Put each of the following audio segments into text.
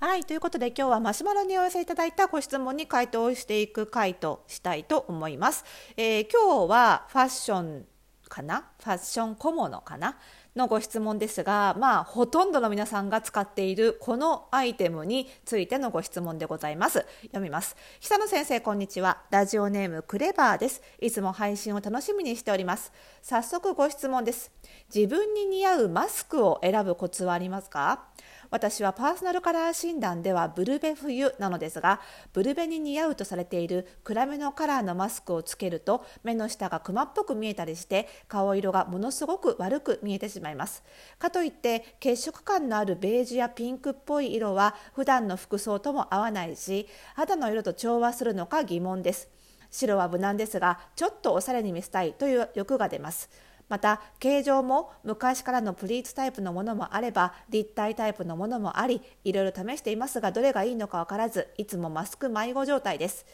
はいということで今日はマシュマロにお寄せいただいたご質問に回答していく回としたいと思います、えー、今日はファッションかな？ファッション小物かな？のご質問ですが、まあ、ほとんどの皆さんが使っているこのアイテムについてのご質問でございます。読みます。久野先生、こんにちは。ラジオネームクレバーです。いつも配信を楽しみにしております。早速ご質問です。自分に似合うマスクを選ぶコツはありますか？私はパーソナルカラー診断ではブルベ冬なのですがブルベに似合うとされている暗めのカラーのマスクをつけると目の下がクマっぽく見えたりして顔色がものすごく悪く見えてしまいます。かといって血色感のあるベージュやピンクっぽい色は普段の服装とも合わないし肌の色と調和するのか疑問です。白は無難ですがちょっとおしゃれに見せたいという欲が出ます。また形状も昔からのプリーツタイプのものもあれば立体タイプのものもありいろいろ試していますがどれがいいのか分からずいつもマスク迷子状態です。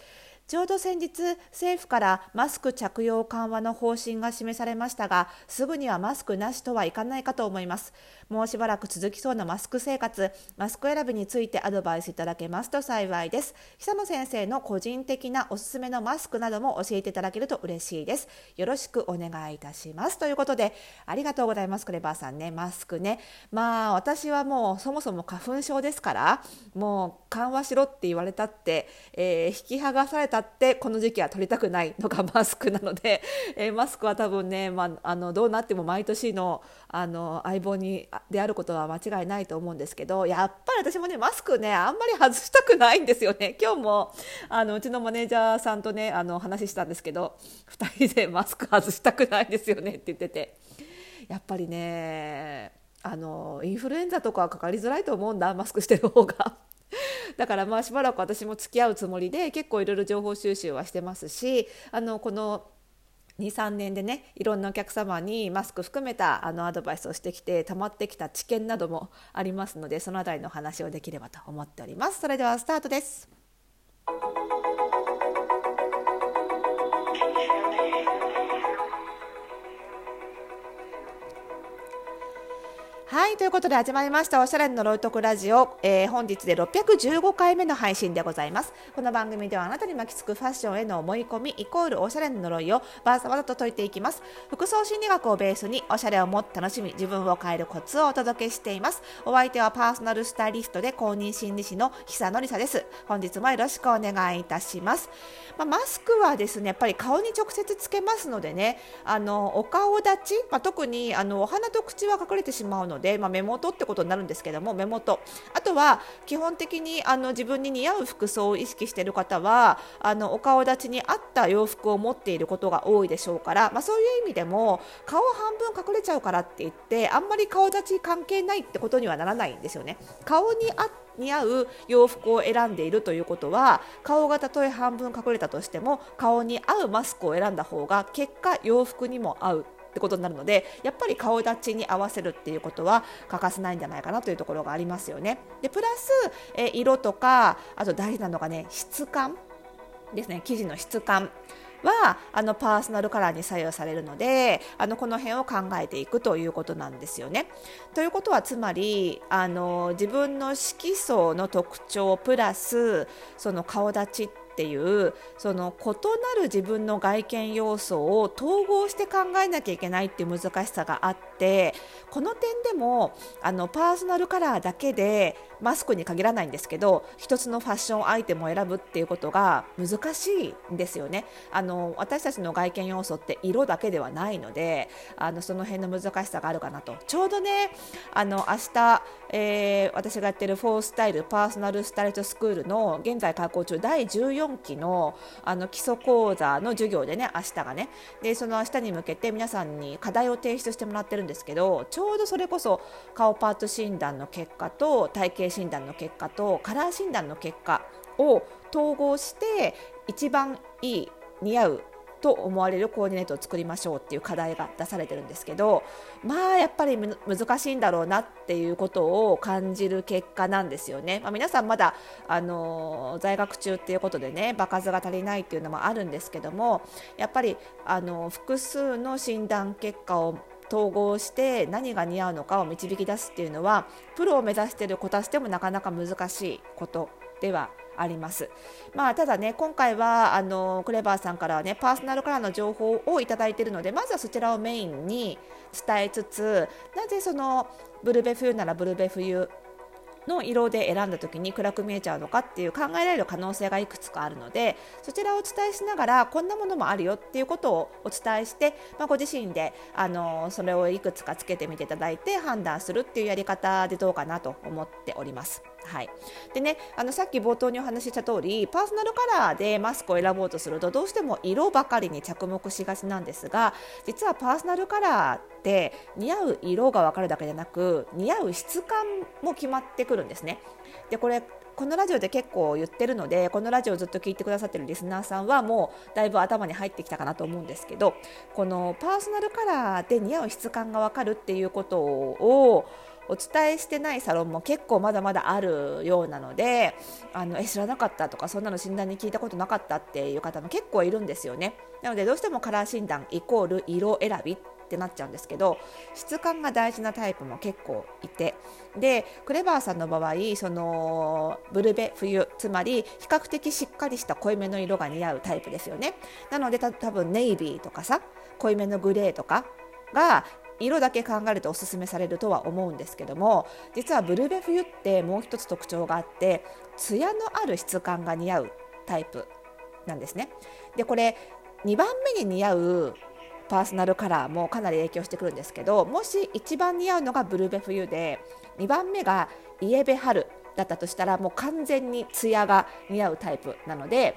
ちょうど先日政府からマスク着用緩和の方針が示されましたがすぐにはマスクなしとはいかないかと思います。もうしばらく続きそうなマスク生活マスク選びについてアドバイスいただけますと幸いです。久野先生の個人的なおすすめのマスクなども教えていただけると嬉しいです。よろしくお願いいたします。ということでありがとうございます。クレバーさんねマスクね。まあ私はもうそもそも花粉症ですからもう緩和しろって言われたって、えー、引き剥がされたってこの時期は取りたくないのが マスクなので、えー、マスクは多分ね、まあ、あのどうなっても毎年のあの相棒にであることは間違いないと思うんですけどやっぱり私もねマスクねあんまり外したくないんですよね今日もあのうちのマネージャーさんとねあの話したんですけど2人でマスク外したくないですよねって言っててやっぱりねあのインフルエンザとかはかかりづらいと思うんだマスクしてる方が。だからまあしばらく私も付き合うつもりで結構いろいろ情報収集はしてますしあのこの23年でねいろんなお客様にマスク含めたあのアドバイスをしてきて溜まってきた知見などもありますのでその辺りの話をできればと思っております。それではスタートですはいということで始まりましたおしゃれの呪いとくラジオ、えー、本日で615回目の配信でございます。この番組ではあなたに巻きつくファッションへの思い込みイコールおしゃれの呪いをバーサバサと解いていきます。服装心理学をベースにおしゃれをもっと楽しみ自分を変えるコツをお届けしています。お相手はパーソナルスタイリストで公認心理師の久野里沙です。本日もよろしくお願いいたします。まあ、マスクはですねやっぱり顔に直接つけますのでねあのお顔立ち、まあ、特にあのお鼻と口は隠れてしまうので、でまあ、目元ってことになるんですけども目元あとは基本的にあの自分に似合う服装を意識している方はあのお顔立ちに合った洋服を持っていることが多いでしょうから、まあ、そういう意味でも顔半分隠れちゃうからって言ってあんまり顔立ち関係ないってことにはならないんですよね。顔に合似合う洋服を選んでいるということは顔がたとえ半分隠れたとしても顔に合うマスクを選んだ方が結果洋服にも合うってことになるのでやっぱり顔立ちに合わせるっていうことは欠かせないんじゃないかなというところがありますよね。でプラス、え色とかあと大事なのがね質感ですね生地の質感はあのパーソナルカラーに左右されるのであのこの辺を考えていくということなんですよね。ということはつまりあの自分の色素の特徴プラスその顔立ちってていうその異なる自分の外見要素を統合して考えなきゃいけないっていう難しさがあってこの点でもあのパーソナルカラーだけでマスクに限らないんですけど一つのファッションアイテムを選ぶっていうことが難しいんですよね。あの私たちの外見要素って色だけではないのであのその辺の難しさがあるかなと。ちょうどねあの明日、えー、私がやってるフォースタイルパーソナルスタイリスクールの現在開講中第14期のあの基礎講座の授業でね明日がね。でその明日に向けて皆さんに課題を提出してもらってるんですけどちょうどそれこそ顔パート診断の結果と体型診断の結果とカラー診断の結果を統合して一番いい似合うと思われるコーディネートを作りましょうっていう課題が出されてるんですけどまあやっぱり難しいんだろうなっていうことを感じる結果なんですよね。まあ、皆さんまだあの在学中っていうことでね場数が足りないっていうのもあるんですけどもやっぱりあの複数の診断結果を統合して何が似合うのかを導き出すっていうのはプロを目指している子たちでもなかなか難しいことではあります。まあ、ただね今回はあのクレバーさんからはねパーソナルカラーの情報をいただいているのでまずはそちらをメインに伝えつつなぜそのブルベ冬ならブルベ冬の色で選んだ時に暗く見えちゃうのかっていう考えられる可能性がいくつかあるのでそちらをお伝えしながらこんなものもあるよっていうことをお伝えして、まあ、ご自身であのそれをいくつかつけてみていただいて判断するっていうやり方でどうかなと思っております。はい、でねあのさっき冒頭にお話しした通りパーソナルカラーでマスクを選ぼうとするとどうしても色ばかりに着目しがちなんですが実はパーソナルカラーって似合う色が分かるだけでなく似合う質感も決まってくるんですね。でこれこのラジオで結構言ってるのでこのラジオをずっと聞いてくださってるリスナーさんはもうだいぶ頭に入ってきたかなと思うんですけどこのパーソナルカラーで似合う質感が分かるっていうことをお伝えしてないサロンも結構まだまだあるようなのであのえ知らなかったとかそんなの診断に聞いたことなかったっていう方も結構いるんですよね。なのでどうしてもカラー診断イコール色選びってなっちゃうんですけど質感が大事なタイプも結構いて。でクレバーさんの場合そのブルベ冬つまり比較的しっかりした濃いめの色が似合うタイプですよね。なので多分ネイビーとかさ濃いめのグレーとかが色だけ考えるとおすすめされるとは思うんですけども実はブルベ冬ってもう一つ特徴があってツヤのある質感が似合うタイプなんですね。でこれ2番目に似合うパーソナルカラーもかなり影響してくるんですけどもし一番似合うのがブルベ冬で2番目がイエベ春だったとしたらもう完全にツヤが似合うタイプなので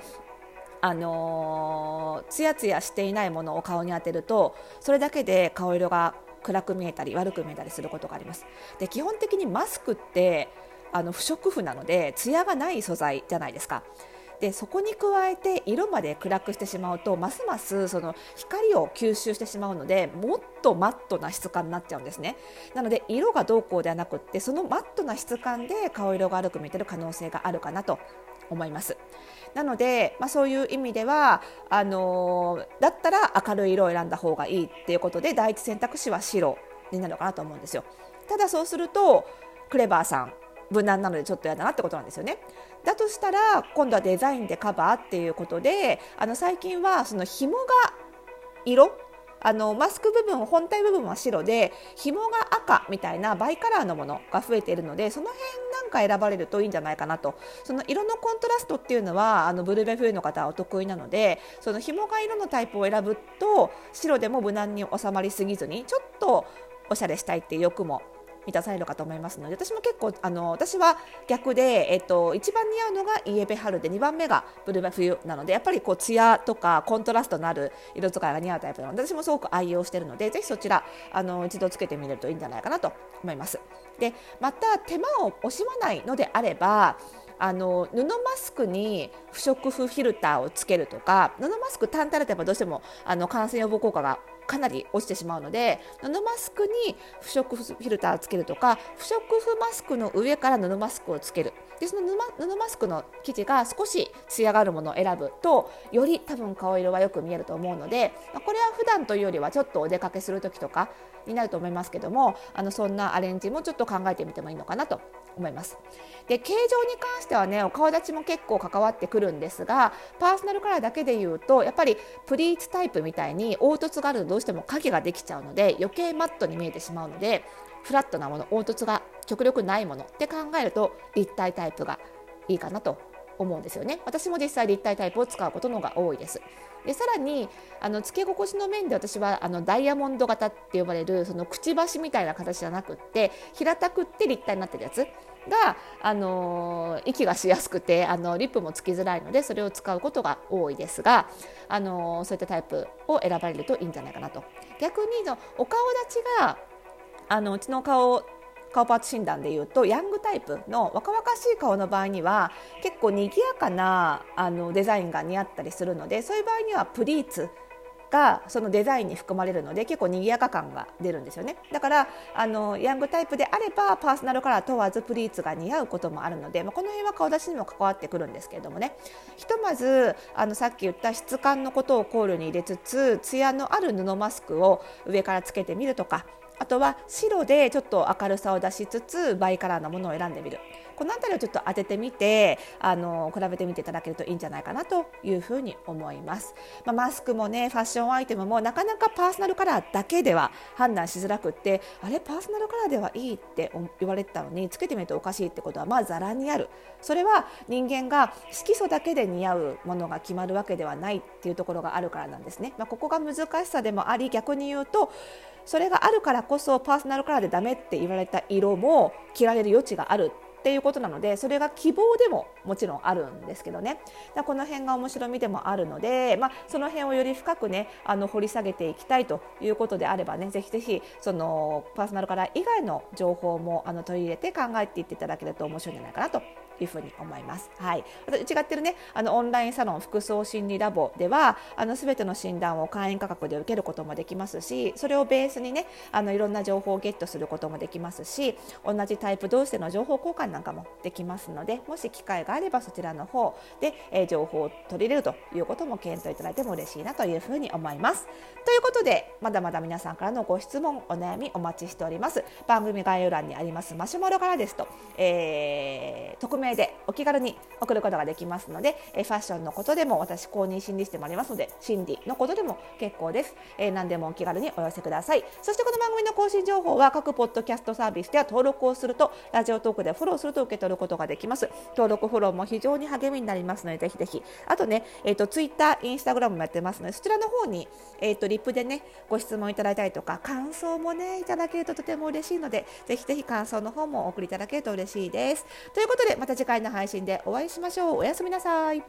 あのー、ツヤツヤしていないものを顔に当てるとそれだけで顔色が暗く見えたり悪く見えたりすることがあります。で基本的にマスクってあの不織布なので艶がない素材じゃないですか。でそこに加えて色まで暗くしてしまうとますますその光を吸収してしまうのでもっとマットな質感になっちゃうんですねなので色がどうこうではなくってそのマットな質感で顔色が悪く見てる可能性があるかなと思いますなので、まあ、そういう意味ではあのー、だったら明るい色を選んだ方がいいっていうことで第一選択肢は白になるのかなと思うんですよ。ただそうするとクレバーさん無難なのでちょっと嫌だなってことなんですよね。だとしたら今度はデザインでカバーっていうことであの最近はその紐が色あのマスク部分本体部分は白で紐が赤みたいなバイカラーのものが増えているのでその辺なんか選ばれるといいんじゃないかなと。その色のコントラストっていうのはあのブルベ冬の方はお得意なのでその紐が色のタイプを選ぶと白でも無難に収まりすぎずにちょっとおしゃれしたいっていう欲も満たされるかと思いますので私も結構あの私は逆で、えっと、一番似合うのがイエベ春で2番目がブルベ冬なのでやっぱりこう艶とかコントラストのある色使いが似合うタイプなので私もすごく愛用しているのでぜひそちらあの一度つけてみるといいんじゃないかなと思います。でまた手間を惜しまないのであればあの布マスクに不織布フィルターをつけるとか布マスク単体だとやっぱどうしてもあの感染予防効果がかなり落ちてしまうので布マスクに不織布フィルターをつけるとか不織布マスクの上から布マスクをつける。でその布マスクの生地が少し艶があるものを選ぶとより多分顔色がよく見えると思うのでこれは普段というよりはちょっとお出かけする時とかになると思いますけどもあのそんなアレンジもちょっと考えてみてもいいのかなと思います。で形状に関してはねお顔立ちも結構関わってくるんですがパーソナルカラーだけで言うとやっぱりプリーツタイプみたいに凹凸があるとどうしても影ができちゃうので余計マットに見えてしまうのでフラットなもの凹凸が極力ないものって考えると立体タイプがいいかなと思うんですよね。私も実際立体タイプを使うことのが多いです。でさらにあの付け心地の面で私はあのダイヤモンド型って呼ばれるそのくちばしみたいな形じゃなくって平たくって立体になってるやつ。が、あの息がしやすくてあのリップもつきづらいのでそれを使うことが多いですが、あのそういったタイプを選ばれるといいんじゃないかなと。逆にのお顔立ちがあのうちの顔顔パーツ診断でいうとヤングタイプの若々しい顔の場合には結構賑やかなあのデザインが似合ったりするのでそういう場合にはプリーツがそのデザインに含まれるので結構賑やか感が出るんですよね。だからあのヤングタイプであればパーソナルカラー問わずプリーツが似合うこともあるので、まあ、この辺は顔出しにも関わってくるんですけれどもね。ひとまずあのさっき言った質感のことを考慮に入れつつツヤのある布マスクを上からつけてみるとかあとは白でちょっと明るさを出しつつバイカラーのものを選んでみる。この辺りをちょっと当ててみてあの比べてみていただけるといいんじゃないかなというふうに思います、まあ、マスクもねファッションアイテムもなかなかパーソナルカラーだけでは判断しづらくってあれパーソナルカラーではいいって言われてたのにつけてみるとおかしいってことはまあざらにある。それは人間が色素だけで似合うものが決まるわけではないっていうところがあるからなんですね、まあ、ここが難しさでもあり逆に言うとそれがあるからこそパーソナルカラーでダメって言われた色も着られる余地があるっていうことなのでそれが希望でももちろんあるんですけどね。だこの辺が面白みでもあるので、まあ、その辺をより深くねあの掘り下げていきたいということであればねぜひぜひそのパーソナルカラー以外の情報もあの取り入れて考えていっていただけると面白いんじゃないかなというふうに思います。はい、うちがってるねあのオンラインサロン服装心理ラボではあの全ての診断を会員価格で受けることもできますしそれをベースにねあのいろんな情報をゲットすることもできますし同じタイプ同士での情報交換なんかもできますのでもし機会があればそちらの方で、えー、情報を取り入れるということも検討いただいても嬉しいなというふうに思います。ということでまだまだ皆さんからのご質問お悩みお待ちしております。番組概要欄にありますマシュマロからですと、えー、匿名でお気軽に送ることができますので、えファッションのことでも私公認心理師でもありますので心理のことでも結構です、えー、何でもお気軽にお寄せください。そしてこの番組の更新情報は各ポッドキャストサービスでは登録をするとラジオトークでフォローすると受け取ることができます。登録フォローも非常に励みになりますのでぜひぜひ。あとね、えーと、ツイッターインスタグラムもやってますのでそちらの方に、えーと、リップでねご質問いただいたりとか感想もねいただけるととても嬉しいのでぜひぜひ感想の方もお送りいただけると嬉しいです。ということでまた次回の配信でお会いしましょう。おやすみなさい。